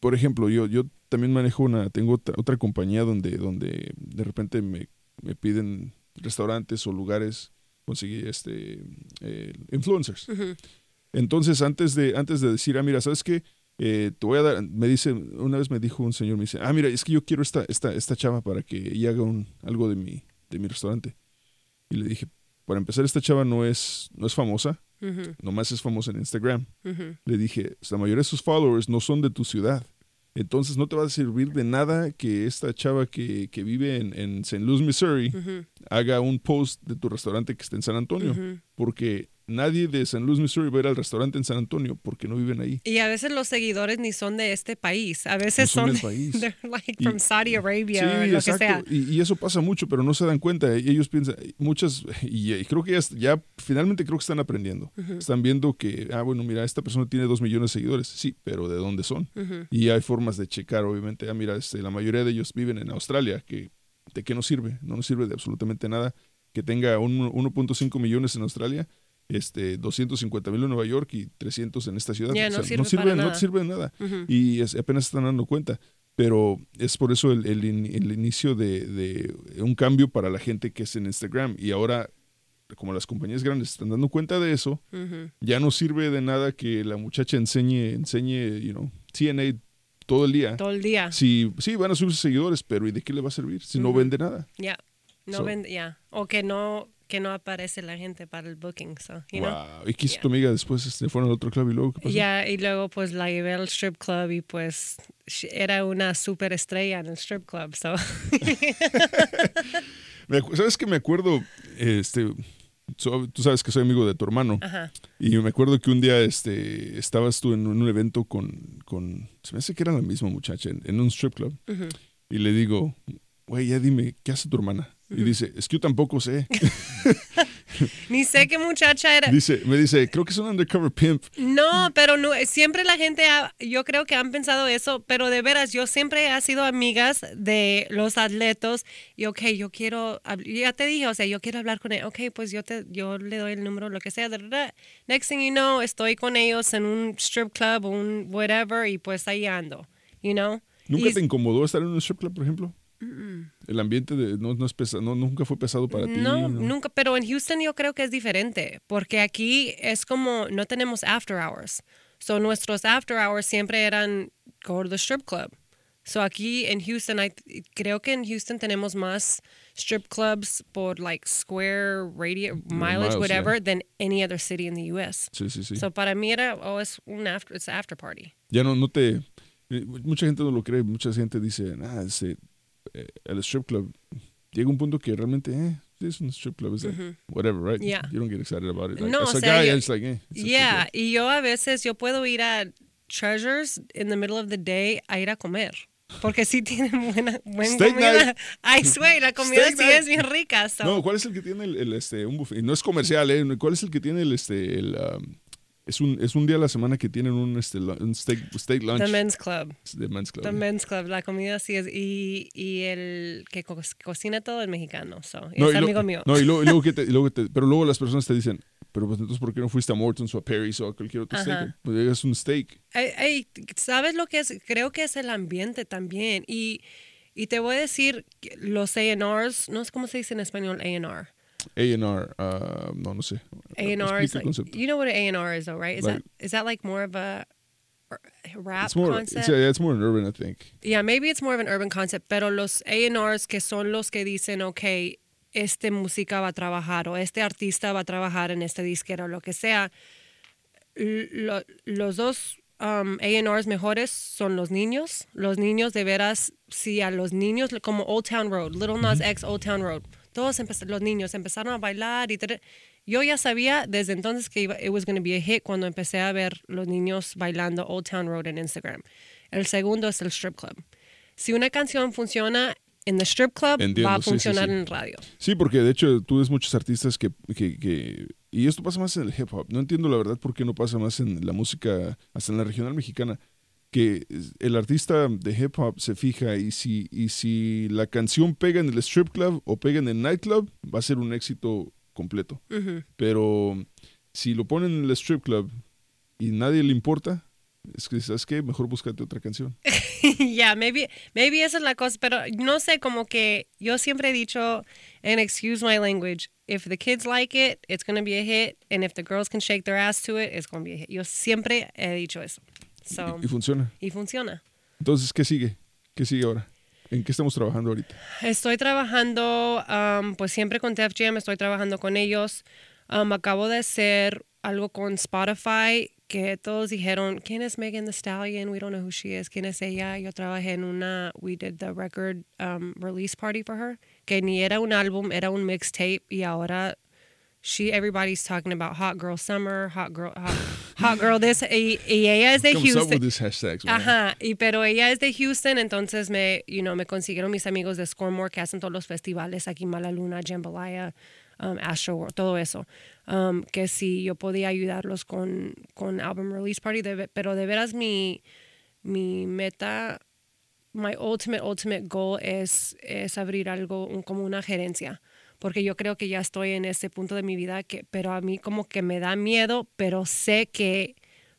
por ejemplo, yo, yo también manejo una... Tengo otra, otra compañía donde, donde de repente me, me piden restaurantes o lugares conseguir este, eh, influencers. Ujú. Entonces, antes de, antes de decir, ah, mira, ¿sabes qué? Eh, te voy a dar, me dice, una vez me dijo un señor, me dice, ah, mira, es que yo quiero esta, esta, esta chava para que ella haga un, algo de mi, de mi restaurante. Y le dije, para empezar, esta chava no es, no es famosa, nomás es famosa en Instagram. Le dije, la mayoría de sus followers no son de tu ciudad. Entonces no te va a servir de nada que esta chava que, que vive en, en St. Louis, Missouri, haga un post de tu restaurante que está en San Antonio. Porque nadie de St. Louis, Missouri va a ir al restaurante en San Antonio porque no viven ahí. Y a veces los seguidores ni son de este país. A veces son son, del país. they're like Y- from Saudi Arabia o lo que sea. Y, y eso pasa mucho, pero no se dan cuenta. E- Ellos piensan, muchas, y, y creo que ya, ya finalmente creo que están aprendiendo. Están viendo que, ah, bueno, mira, esta persona tiene dos millones de seguidores. Sí, pero ¿de dónde son? Y hay formas de checar, obviamente. Ah, mira, este, la mayoría de ellos viven en Australia, que ¿de qué nos sirve? No nos sirve de absolutamente nada. Que tenga un 1.5 millones en Australia, este, 250 mil en Nueva York y 300 en esta ciudad. Ya, O no sea, sirve para no nada. te sirve de nada y es- apenas están dando cuenta. Pero es por eso el, el in- el inicio de, de un cambio para la gente que es en Instagram. Y ahora, como las compañías grandes están dando cuenta de eso, ya no sirve de nada que la muchacha enseñe, enseñe, you know, TNA todo el día. Todo el día. Sí, sí, van a subir sus seguidores, pero ¿y de qué le va a servir si no vende nada? Ya. No So- vende, ya. O que no, que no aparece la gente para el booking. So, you know? Wow. ¿Y qué hizo Yeah. tu amiga después? Este, ¿Fueron al otro club y luego qué pasó? Ya, y luego pues la llevé al strip club y pues era una super estrella en el strip club. So. ¿Sabes que me acuerdo? Este, so- tú sabes que soy amigo de tu hermano. Ajá. Y me acuerdo que un día este, estabas tú en un evento con, con, se me hace que era la misma muchacha, en, en un strip club. Ujú. Y le digo, güey, ya dime, ¿qué hace tu hermana? Y dice, es que yo tampoco sé. Ni sé qué muchacha era. dice, me dice, creo que es un undercover pimp. No, pero no, siempre la gente, ha- yo creo que han pensado eso, pero de veras, yo siempre he sido amigas de los atletas y, ok, yo quiero, ya te dije, o sea, yo quiero hablar con él, ok, pues yo, te, yo le doy el número, lo que sea, next thing you know, estoy con ellos en un strip club o un whatever y pues ahí ando, you know. ¿Nunca Y- te incomodó estar en un strip club, por ejemplo? El ambiente de, no, no es pesa- no, nunca fue pesado para ti. No, nunca, pero en Houston yo creo que es diferente, porque aquí es como no tenemos after hours. So nuestros after hours siempre eran go to the strip club. So aquí en Houston, I, creo que en Houston tenemos más strip clubs por like square radio mileage, miles, whatever, than any other city in the U.S. Sí, sí, sí. So para mí era, oh, es un after, it's after party. ya no, no te... eh, Mucha gente no lo cree, mucha gente dice, ah, eh, el strip club llega un punto que realmente, eh, es un strip club, es like, whatever, right? Yeah. You don't get excited about it. Like, No, as o a sea, guy, yo- it's like, eh, it's Yeah, y yo a veces yo puedo ir a Treasures in the middle of the day a ir a comer. Porque sí tienen buena, buena comida. I swear, la comida Steak sí night. es bien rica. so- No, ¿cuál es el que tiene el, el, este, un buffet? No es comercial, ¿eh? ¿Cuál es el que tiene el, este, el, um, es un, es un día a la semana que tienen un, este, un steak, steak lunch The Men's Club. de Men's Club. The Men's Club, la comida sí es. Y, y el que co- cocina todo el mexicano. So, y No, es y lo- amigo mío. No, y luego, y luego que te- y luego te- pero luego las personas te dicen, pero pues entonces, ¿por qué no fuiste a Morton's o a Perry's o a cualquier otro Ajá. steak? Pues es un steak. Ay, ay, ¿Sabes lo que es? Creo que es el ambiente también. Y, y te voy a decir, los A&Rs, no sé cómo se dice en español A&R. A&R, ah, no, no sé. A&R is like, you know what an A&R is though, right? Is Like- that is that like more of a rap It's more, concept? it's, yeah, it's more an urban, I think. Yeah, maybe it's more of an urban concept, pero los A&Rs que son los que dicen, ok, este música va a trabajar o este artista va a trabajar en este disquera o lo que sea, lo- los dos um, A&Rs mejores son los niños. Los niños de veras, si a los niños, como Old Town Road, Little Nas X, Old Town Road, todos los niños empezaron a bailar y yo ya sabía desde entonces que iba, it was going to be a hit cuando empecé a ver los niños bailando Old Town Road en Instagram. El segundo es el strip club. Si una canción funciona en the strip club, Entiendo, va a sí, sí, funcionar sí. en radio. Sí, porque de hecho tú ves muchos artistas que, que, que- Y esto pasa más en el hip hop. No entiendo la verdad por qué no pasa más en la música, hasta en la regional mexicana. Que el artista de hip hop se fija y si, y si la canción pega en el strip club o pega en el nightclub, va a ser un éxito completo. Pero si lo ponen en el strip club y nadie le importa, es que, ¿sabes qué? Mejor búscate otra canción. yeah, maybe, maybe esa es la cosa, pero no sé, como que yo siempre he dicho, and excuse my language, if the kids like it, it's going to be a hit, and if the girls can shake their ass to it, it's going to be a hit. Yo siempre he dicho eso. So, Y, y funciona. y funciona. Entonces, ¿qué sigue? ¿Qué sigue ahora? ¿En qué estamos trabajando ahorita? Estoy trabajando, um, pues siempre con Def Jam, estoy trabajando con ellos. Um, acabo de hacer algo con Spotify que todos dijeron, ¿quién es Megan Thee Stallion? We don't know who she is. ¿Quién es ella? Yo trabajé en una, we did the record um, release party for her, que ni era un álbum, era un mixtape y ahora she, everybody's talking about hot girl summer, hot girl, hot, hot girl this, y, y ella es de Comes up Houston. hashtags. Ajá, y pero ella es de Houston, entonces me, you know, me consiguieron mis amigos de Scoremore que hacen todos los festivales aquí, Mala Luna, Jambalaya, um, Astro World, todo eso. Um, que si yo podía ayudarlos con, con album release party, de pero de veras mi, mi meta, my ultimate, ultimate goal es, es abrir algo un- como una gerencia. Porque yo creo que ya estoy en ese punto de mi vida, que, pero a mí como que me da miedo, pero sé que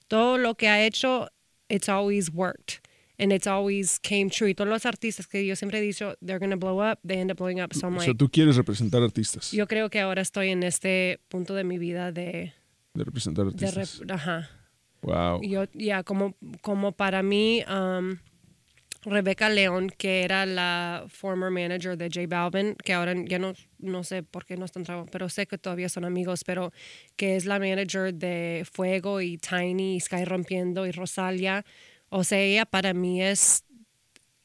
todo lo que ha hecho, it's always worked. And it's always came true. Y todos los artistas que yo siempre he dicho, they're going to blow up, they end up blowing up. So I'm O like, sea, tú quieres representar artistas. yo creo que ahora estoy en este punto de mi vida de... De representar de artistas. rep- ajá. wow. Yo, ya, como, como para mí, um, Rebeca León, que era la former manager de J Balvin, que ahora ya no, no sé por qué no están trabajando, pero sé que todavía son amigos, pero que es la manager de Fuego y Tiny y Sky Rompiendo y Rosalia. O sea, ella para mí es,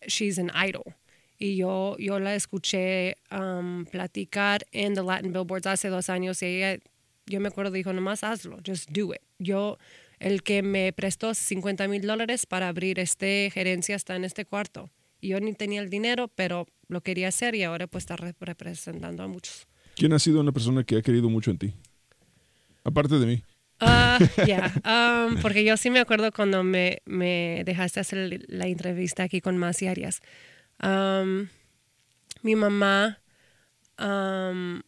she's an idol. Y yo, yo la escuché um, platicar en The Latin Billboards hace dos años y ella, yo me acuerdo, dijo, nomás hazlo, just do it. Yo, el que me prestó 50 mil dólares para abrir este gerencia está en este cuarto. Y yo ni tenía el dinero, pero lo quería hacer y ahora pues está re- representando a muchos. ¿Quién ha sido una persona que ha querido mucho en ti? Aparte de mí. Ah, ya, um, porque yo sí me acuerdo cuando me, me dejaste hacer la entrevista aquí con Masi Arias. Um, mi mamá, um,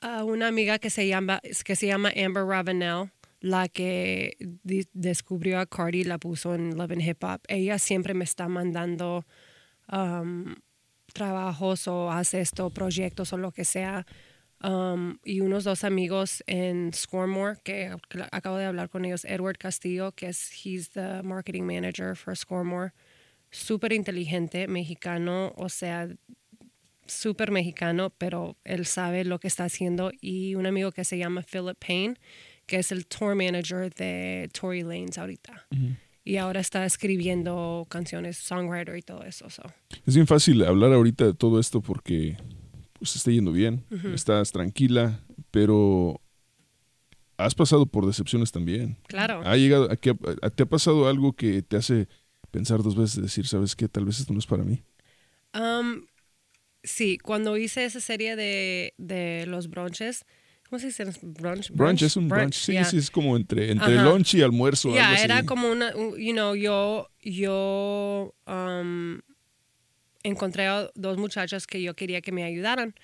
a una amiga que se llama, que se llama Amber Ravenel, la que descubrió a Cardi la puso en Love and Hip Hop, ella siempre me está mandando um, trabajos o hace esto, proyectos o lo que sea. Um, y unos dos amigos en Scoremore, que acabo de hablar con ellos, Edward Castillo, que es, he's the marketing manager for Scoremore, súper inteligente, mexicano, o sea, súper mexicano, pero él sabe lo que está haciendo. Y un amigo que se llama Philip Payne, que es el tour manager de Tory Lanez ahorita. Y ahora está escribiendo canciones, songwriter y todo eso. so. Es bien fácil hablar ahorita de todo esto porque pues está yendo bien, estás tranquila, pero has pasado por decepciones también. Claro. ¿Ha llegado, a que- a- ¿Te ha pasado algo que te hace pensar dos veces, decir, sabes qué, tal vez esto no es para mí? Um, sí, cuando hice esa serie de, de los brunches, ¿cómo se dice? ¿Brunch? Brunch, es un brunch, sí, yeah. sí, es como entre, entre Ajá. lunch y almuerzo. Ya, algo así. era como una, un- you know, yo, yo um, encontré a dos muchachas que yo quería que me ayudaran.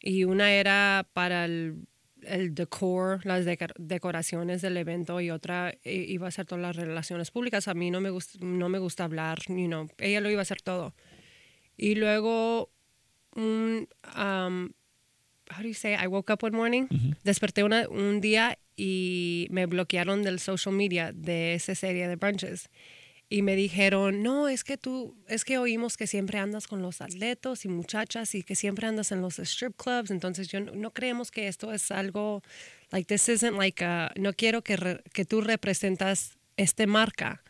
Y una era para el, el decor, las decoraciones del evento y otra iba a hacer todas las relaciones públicas. A mí no me, gusta, no me gusta hablar, you know, ella lo iba a hacer todo. Y luego, un, um, how do you say, I woke up one morning, desperté una- un día y me bloquearon del social media de esa serie de brunches. Y me dijeron, no, es que tú, es que oímos que siempre andas con los atletos y muchachas y que siempre andas en los strip clubs, entonces yo no, no creemos que esto es algo, like this isn't like a, no quiero que, re- que tú representas este marca.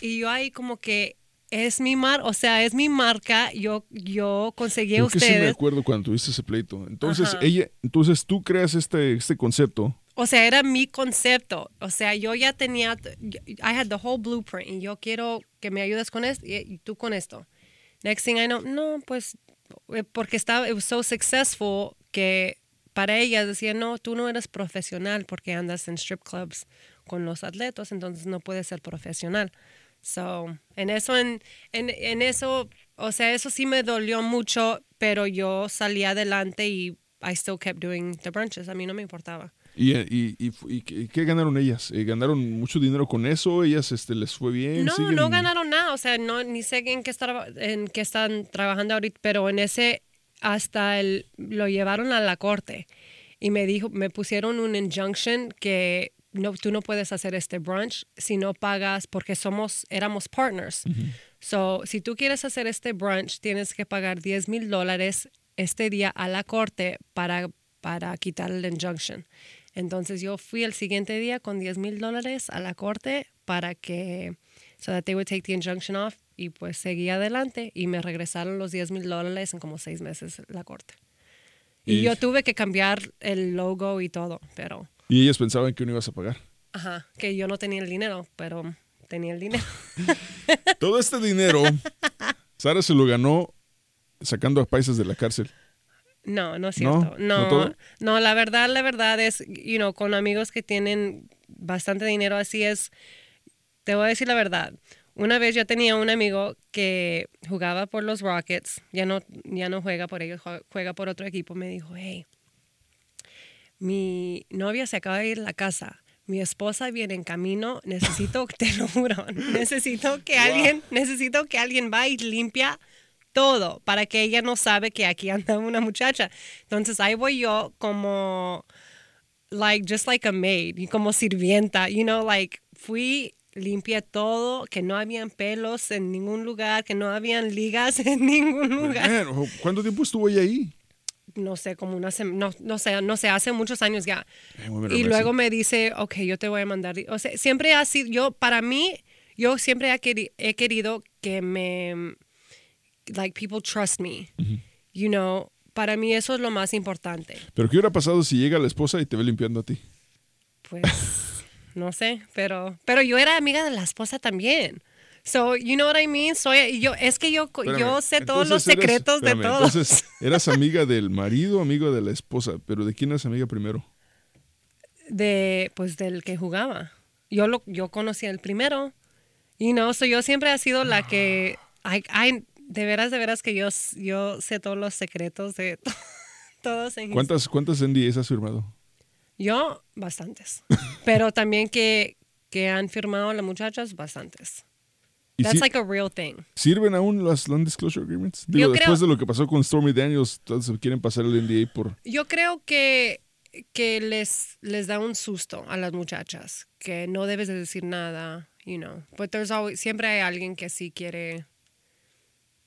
Y yo ahí como que es mi mar, o sea, es mi marca, yo, yo conseguí a Creo que sí me acuerdo cuando tuviste ese pleito. Entonces, Ajá. ella, entonces tú creas este, este concepto. O sea, era mi concepto. O sea, yo ya tenía, I had the whole blueprint y yo quiero que me ayudes con esto y, tú con esto. Next thing I know, no, pues, eh, porque estaba, it was so successful que para ellas decían, no, tú no eres profesional porque andas en strip clubs con los atletas, entonces no puedes ser profesional. So, en eso, en, en, en eso, o sea, eso sí me dolió mucho, pero yo salí adelante y I still kept doing the brunches. A mí no me importaba. ¿Y, y, y, y qué ganaron ellas? Eh, ¿Ganaron mucho dinero con eso? ¿Ellas este, les fue bien? No, ¿Siguen- no ganaron nada, o sea, no, ni sé en qué, está, en qué están trabajando ahorita, pero en ese hasta el, lo llevaron a la corte y me dijo, me pusieron un injunction que no, tú no puedes hacer este brunch si no pagas porque somos, éramos partners. So, si tú quieres hacer este brunch, tienes que pagar 10 mil dólares este día a la corte para, para quitar el injunction. Entonces yo fui el siguiente día con 10 mil dólares a la corte para que, so that they would take the injunction off y pues seguí adelante y me regresaron los 10 mil dólares en como seis meses la corte. Y, Y- yo tuve que cambiar el logo y todo, pero, Y ellos pensaban que no ibas a pagar. ajá, que yo no tenía el dinero, pero tenía el dinero. Todo este dinero, Sara se lo ganó sacando a paisas de la cárcel. No, no es ¿No? cierto. ¿No No, todo? no, la verdad, la verdad es, you know, con amigos que tienen bastante dinero, así es. Te voy a decir la verdad. Una vez yo tenía un amigo que jugaba por los Rockets, ya no, ya no juega por ellos, jue- juega por otro equipo. Me dijo, hey, mi novia se acaba de ir a la casa. Mi esposa viene en camino. Necesito, te lo juro, necesito que alguien, necesito que alguien va y limpia todo para que ella no sabe que aquí anda una muchacha. Entonces ahí voy yo como, like, just like a maid, y como sirvienta, you know, like, fui, limpié todo, que no habían pelos en ningún lugar, que no habían ligas en ningún lugar. Man, ¿Cuánto tiempo estuvo ella ahí? No sé, como una semana, no, no sé, no sé, hace muchos años ya. Y luego me dice, ok, yo te voy a mandar. O sea, siempre ha sido, yo, para mí, yo siempre he queri- he querido que me, like, people trust me. You know, para mí eso es lo más importante. Pero ¿qué hubiera pasado si llega la esposa y te ve limpiando a ti? Pues, no sé, pero, pero yo era amiga de la esposa también. So, you know what I mean? Soy, yo, es que yo, yo Espérame, sé todos los secretos de espérame, todos. Entonces, eras amiga del marido, amigo de la esposa, pero ¿de quién eras amiga primero? de pues del que jugaba. Yo lo yo conocí el primero. Y no, so yo siempre he sido la que ay, ay, de veras de veras que yo yo sé todos los secretos de todos en ¿Cuántas, cuántas NDAs has firmado? Yo bastantes. Pero también que que han firmado las muchachas bastantes. ¿Y That's si- like a real thing. ¿Sirven aún las non-disclosure agreements? Digo, Yo creo- después de lo que pasó con Stormy Daniels, todos quieren pasar el NDA por... Yo creo que, que les, les da un susto a las muchachas, que no debes de decir nada, you know. But there's always, siempre hay alguien que sí quiere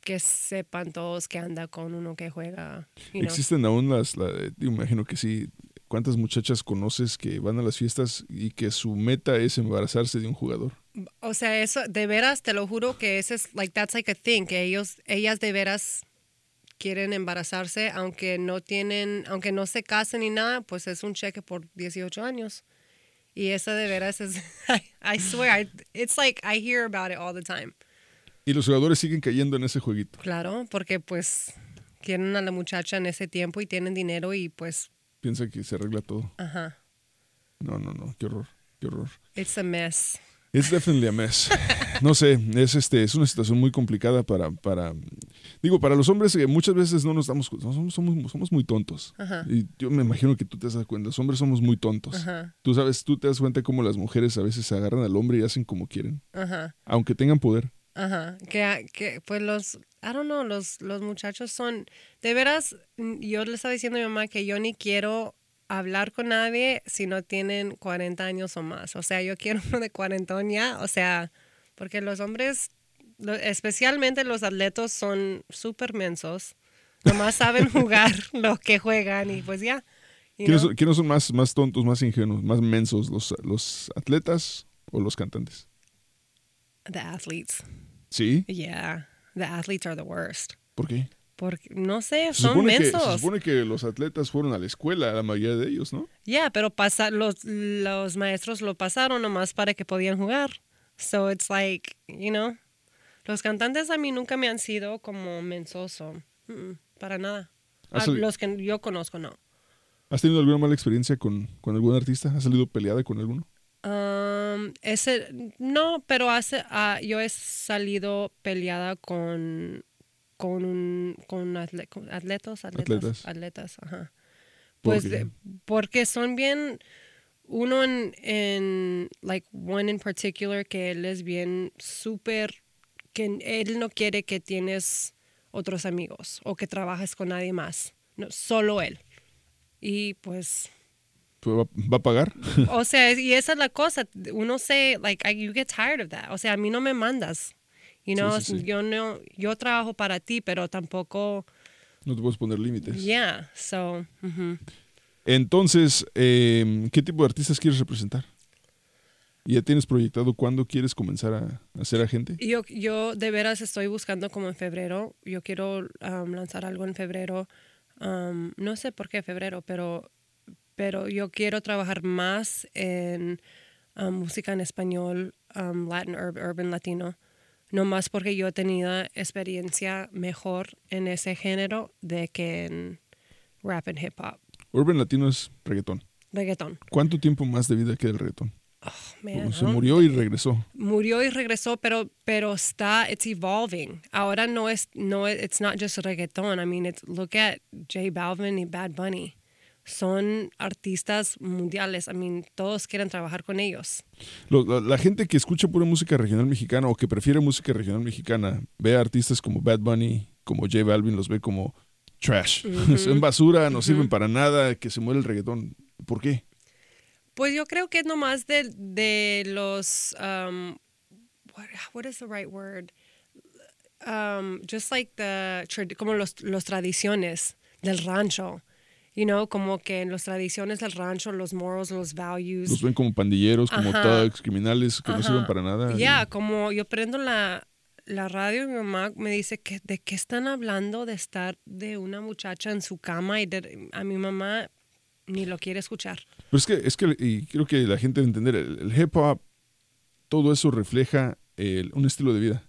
que sepan todos que anda con uno que juega, you know. Existen aún las, la- imagino que sí. ¿Cuántas muchachas conoces que van a las fiestas y que su meta es embarazarse de un jugador? O sea, eso, de veras, te lo juro que ese es, like, that's like a thing, que ellos, ellas de veras quieren embarazarse, aunque no tienen, aunque no se casen ni nada, pues es un cheque por 18 años. Y eso de veras es, I, I swear, I- it's like, I hear about it all the time. Y los jugadores siguen cayendo en ese jueguito. Claro, porque pues quieren a la muchacha en ese tiempo y tienen dinero y pues, Piensa que se arregla todo. ajá, No, no, no. Qué horror. Qué horror. it's a mess. It's definitely a mess. No sé, es este, es una situación muy complicada para, para, digo, para los hombres que muchas veces no nos damos, cu- somos, somos, somos muy tontos. Ajá. Y yo me imagino que tú te das cuenta, los hombres somos muy tontos. Ajá, Tú sabes, tú te das cuenta cómo las mujeres a veces se agarran al hombre y hacen como quieren, ajá. aunque tengan poder. Ajá, que, que pues los, I don't know, los, los muchachos son, de veras, yo le estaba diciendo a mi mamá que yo ni quiero hablar con nadie si no tienen 40 años o más. O sea, yo quiero uno de cuarentón ya, o sea, porque los hombres, especialmente los atletas, son súper mensos. Nomás saben jugar lo que juegan y pues ya. you ¿Quiénes, know. son- quiénes son más, más tontos, más ingenuos, más mensos, los, los atletas o los cantantes? The athletes. ¿Sí? Yeah, the athletes are the worst. ¿Por qué? Porque, no sé, Se son supone, que, mensos. se supone que los atletas fueron a la escuela, la mayoría de ellos, ¿no? Yeah, pero pasa, los, los maestros lo pasaron nomás para que podían jugar. So it's like, you know, los cantantes a mí nunca me han sido como mensoso. Mm, para nada. ¿Has A los que yo conozco, no. ¿Has tenido alguna mala experiencia con, con algún artista? ¿Has salido peleada con alguno? Um, ese, no, pero hace, ah, yo he salido peleada con, con, un, con, atle- con atletas, atletas, Atletas. atletas, ajá. ¿Por Pues de- porque son bien, uno en, en, like, one in particular que él es bien súper, que él no quiere que tienes otros amigos o que trabajes con nadie más, no, solo él. Y ¿Pues ¿Va, va a pagar? o sea, y esa es la cosa. Uno se, like, I- you get tired of that. O sea, a mí no me mandas. You know, sí, sí. yo no, yo trabajo para ti, pero tampoco, No te puedes poner límites. yeah. So, ujú. Entonces, em, ¿qué tipo de artistas quieres representar? ¿Y ¿Ya tienes proyectado cuándo quieres comenzar a, a ser agente? Yo, yo de veras estoy buscando como en febrero. Yo quiero um, lanzar algo en febrero. Um, no sé por qué febrero, pero, pero yo quiero trabajar más en um, música en español, um, Latin, ur- urban latino. No más porque yo he tenido experiencia mejor en ese género de que en rap and hip hop. Urban Latino es reggaetón. Reggaetón. ¿Cuánto tiempo más de vida queda el reggaetón? Man, Se murió y regresó. murió y regresó, pero, pero está, it's evolving. Ahora no es, no, it's not just reggaeton. I mean, it's, look at J Balvin y Bad Bunny. Son artistas mundiales. I mean, todos quieren trabajar con ellos. Lo- la, la gente que escucha pura música regional mexicana o que prefiere música regional mexicana ve a artistas como Bad Bunny, como J Balvin, los ve como trash. Son basura, no sirven para nada, que se muere el reggaetón. ¿Por qué? Pues yo creo que es nomás de, de los, um, what, what is the right word? Um, just like the, como los, los tradiciones del rancho. You know, como que en las tradiciones del rancho, los morals, los values. Los ven como pandilleros, como thugs, criminales que no sirven para nada. Ya, Y- como yo prendo la, la radio y mi mamá me dice que de qué están hablando de estar de una muchacha en su cama y de- a mi mamá ni lo quiere escuchar. Pero es que, es que, y creo que la gente debe entender, el, el hip hop, todo eso refleja el- un estilo de vida.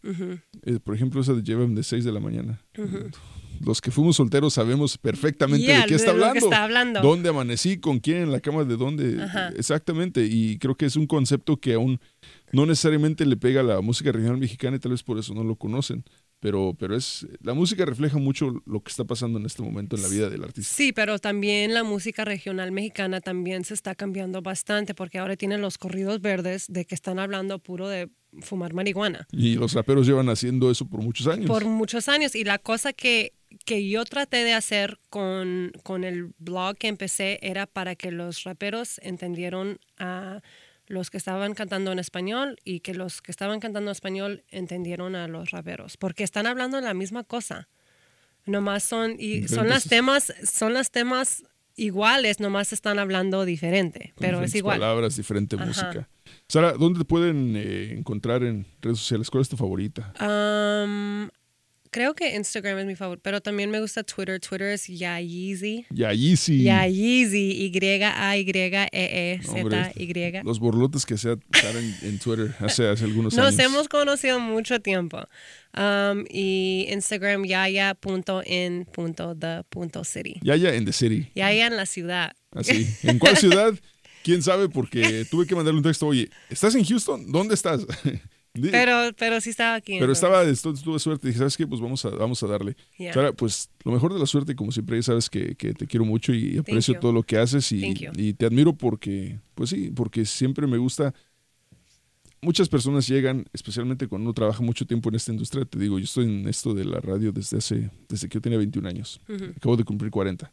Eh, por ejemplo, esa de Llevan de 6 de la mañana. Los que fuimos solteros sabemos perfectamente Yeah, de qué está de hablando. está hablando. ¿Dónde amanecí? ¿Con quién? ¿En la cama? ¿De dónde? Ajá. Exactamente. Y creo que es un concepto que aún no necesariamente le pega a la música regional mexicana y tal vez por eso no lo conocen. Pero, pero es la música refleja mucho lo que está pasando en este momento en la vida del artista. Sí, pero también la música regional mexicana también se está cambiando bastante porque ahora tienen los corridos verdes de que están hablando puro de fumar marihuana. Y los raperos llevan haciendo eso por muchos años. por muchos años. Y la cosa que, que yo traté de hacer con, con el blog que empecé era para que los raperos entendieron a los que estaban cantando en español y que los que estaban cantando en español entendieron a los raperos, porque están hablando la misma cosa. Nomás son, y son las temas, son las temas iguales, nomás están hablando diferente, pero es igual. palabras, diferente Ajá. música. Sara, ¿dónde te pueden eh, encontrar en redes sociales? ¿Cuál es tu favorita? Um, creo que Instagram es mi favorito, pero también me gusta Twitter. Twitter es Yayeezy. Ya, Yeezy. Yayeezy, Hombre, Y-A-Y-E-E-Z-Y. Los borlotes que se Sara en, Twitter hace, hace algunos Nos años. hemos conocido mucho tiempo. Um, y Instagram yaya.in.the.city. Yaya en The City. Yaya en la ciudad. Así. ¿En cuál ciudad? ¿Quién sabe? Porque tuve que mandarle un texto. Oye, ¿estás en Houston? ¿Dónde estás? Pero, pero sí estaba aquí. Pero entonces. estaba, estu- tuve suerte. Dije, ¿sabes qué? Pues vamos a, vamos a darle. Yeah. Sara, pues lo mejor de la suerte, como siempre, ya sabes que, que te quiero mucho y aprecio todo lo que haces y, y te admiro porque, pues sí, porque siempre me gusta. Muchas personas llegan, especialmente cuando uno trabaja mucho tiempo en esta industria. Te digo, yo estoy en esto de la radio desde hace, desde que yo tenía 21 años. Acabo de cumplir 40.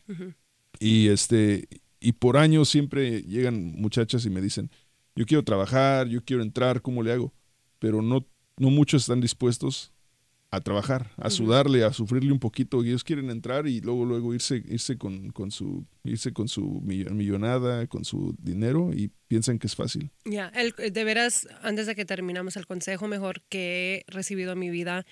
Y este, y por años siempre llegan muchachas y me dicen, yo quiero trabajar, yo quiero entrar, ¿cómo le hago? Pero no, no muchos están dispuestos a trabajar, a sudarle, a sufrirle un poquito. Ellos quieren entrar y luego, luego irse, irse con, con su, irse con su mill- millonada, con su dinero y piensan que es fácil. Ya, el- de veras, antes de que terminamos el consejo mejor que he recibido en mi vida,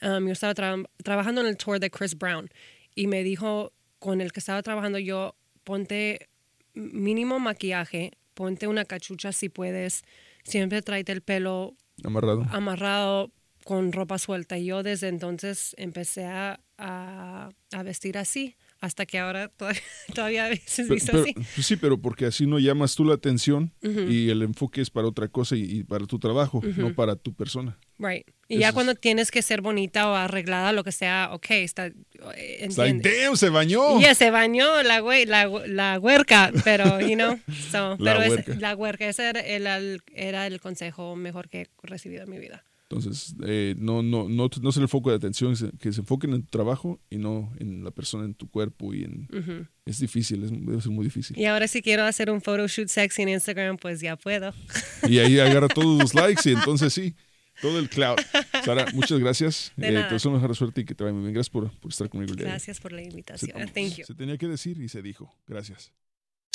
um, yo estaba tra- trabajando en el tour de Chris Brown y me dijo, con el que estaba trabajando yo, ponte mínimo maquillaje, ponte una cachucha si puedes, siempre tráete el pelo Amarrado. amarrado con ropa suelta. Y yo desde entonces empecé a, a- a vestir así, hasta que ahora todavía, todavía a veces así. pues sí, pero porque así no llamas tú la atención y el enfoque es para otra cosa y, y para tu trabajo, no para tu persona. Right. Y Eso ya es- cuando tienes que ser bonita o arreglada, lo que sea, ok, está. eh, like, entiende. damn, se bañó. Ya se bañó la, güey, la, la huerca, pero, you know, so, La pero es- huerca. la huerca, ese era el- era el consejo mejor que he recibido en mi vida. Entonces, eh, no, no, no, no es el foco de atención, que se enfoquen en tu trabajo y no en la persona, en tu cuerpo y en... Es difícil, es, debe ser muy difícil. Y ahora si quiero hacer un photoshoot sexy en Instagram, pues ya puedo. Y ahí agarra todos los likes y entonces sí, todo el cloud. Sara, muchas gracias. De Eh, nada. te deseo mejor suerte y que te vaya muy bien. Gracias por, por estar conmigo el día. Gracias por la Se, invitación. Thank you. se tenía que decir y se dijo. Gracias.